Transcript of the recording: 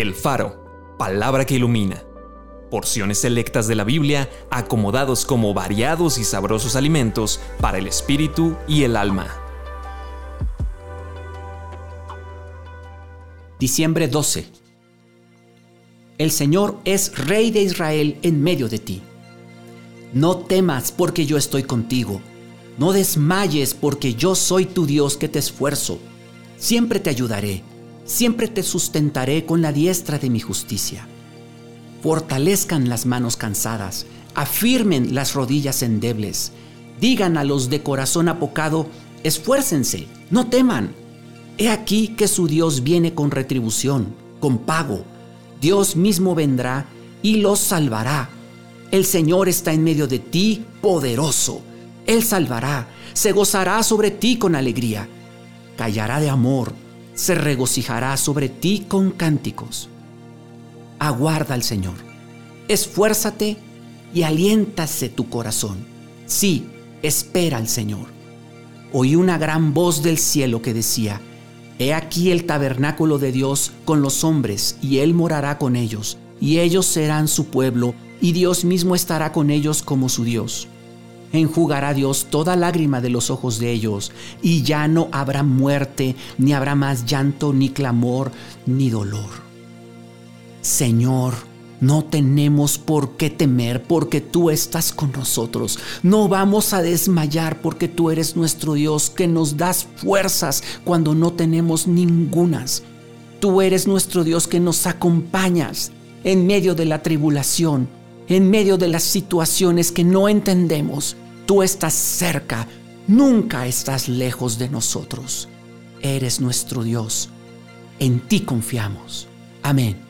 El Faro, palabra que ilumina. Porciones selectas de la Biblia acomodados como variados y sabrosos alimentos para el espíritu y el alma. Diciembre 12. El Señor es Rey de Israel en medio de ti. No temas porque yo estoy contigo. No desmayes porque yo soy tu Dios que te esfuerzo. Siempre te ayudaré siempre te sustentaré con la diestra de mi justicia. Fortalezcan las manos cansadas, afirmen las rodillas endebles, digan a los de corazón apocado, esfuércense, no teman. He aquí que su Dios viene con retribución, con pago. Dios mismo vendrá y los salvará. El Señor está en medio de ti, poderoso. Él salvará, se gozará sobre ti con alegría, callará de amor se regocijará sobre ti con cánticos. Aguarda al Señor, esfuérzate y aliéntase tu corazón. Sí, espera al Señor. Oí una gran voz del cielo que decía, He aquí el tabernáculo de Dios con los hombres, y Él morará con ellos, y ellos serán su pueblo, y Dios mismo estará con ellos como su Dios enjugará Dios toda lágrima de los ojos de ellos, y ya no habrá muerte, ni habrá más llanto, ni clamor, ni dolor. Señor, no tenemos por qué temer porque tú estás con nosotros. No vamos a desmayar porque tú eres nuestro Dios que nos das fuerzas cuando no tenemos ningunas. Tú eres nuestro Dios que nos acompañas en medio de la tribulación en medio de las situaciones que no entendemos. Tú estás cerca, nunca estás lejos de nosotros. Eres nuestro Dios. En ti confiamos. Amén.